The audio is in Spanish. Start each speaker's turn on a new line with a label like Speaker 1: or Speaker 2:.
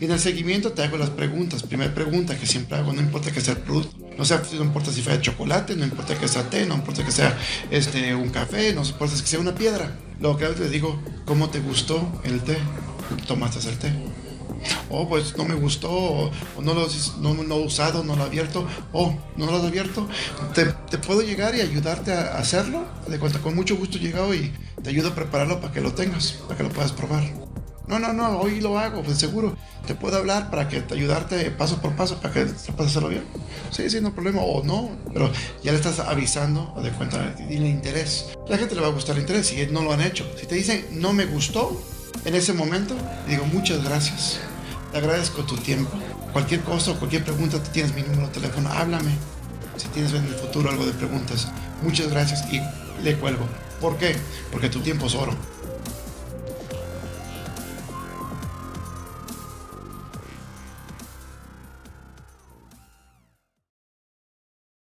Speaker 1: Y en el seguimiento te hago las preguntas. Primera pregunta que siempre hago, no importa que sea el producto. No, sea, no importa si fuera chocolate, no importa que sea té, no importa que sea este, un café, no importa que sea una piedra. Lo que te digo, ¿cómo te gustó el té? Tomaste el té oh, pues no me gustó, o, no, lo, no, he usado, no lo he abierto, o oh, no lo has abierto, te, te, puedo llegar y ayudarte a hacerlo. De cuenta, con mucho gusto he llegado y te ayudo a prepararlo para que lo tengas, para que lo puedas probar. No, no, no, hoy lo hago, pues seguro. Te puedo hablar para que te ayudarte paso por paso para que sepas hacerlo bien. Sí, sí, no hay problema. O no, pero ya le estás avisando de cuenta, tiene interés. La gente le va a gustar el interés si no lo han hecho. Si te dicen no me gustó, en ese momento digo muchas gracias. Te agradezco tu tiempo. Cualquier cosa o cualquier pregunta, tú tienes mi número de teléfono, háblame. Si tienes en el futuro algo de preguntas, muchas gracias y le cuelgo. ¿Por qué? Porque tu tiempo es oro.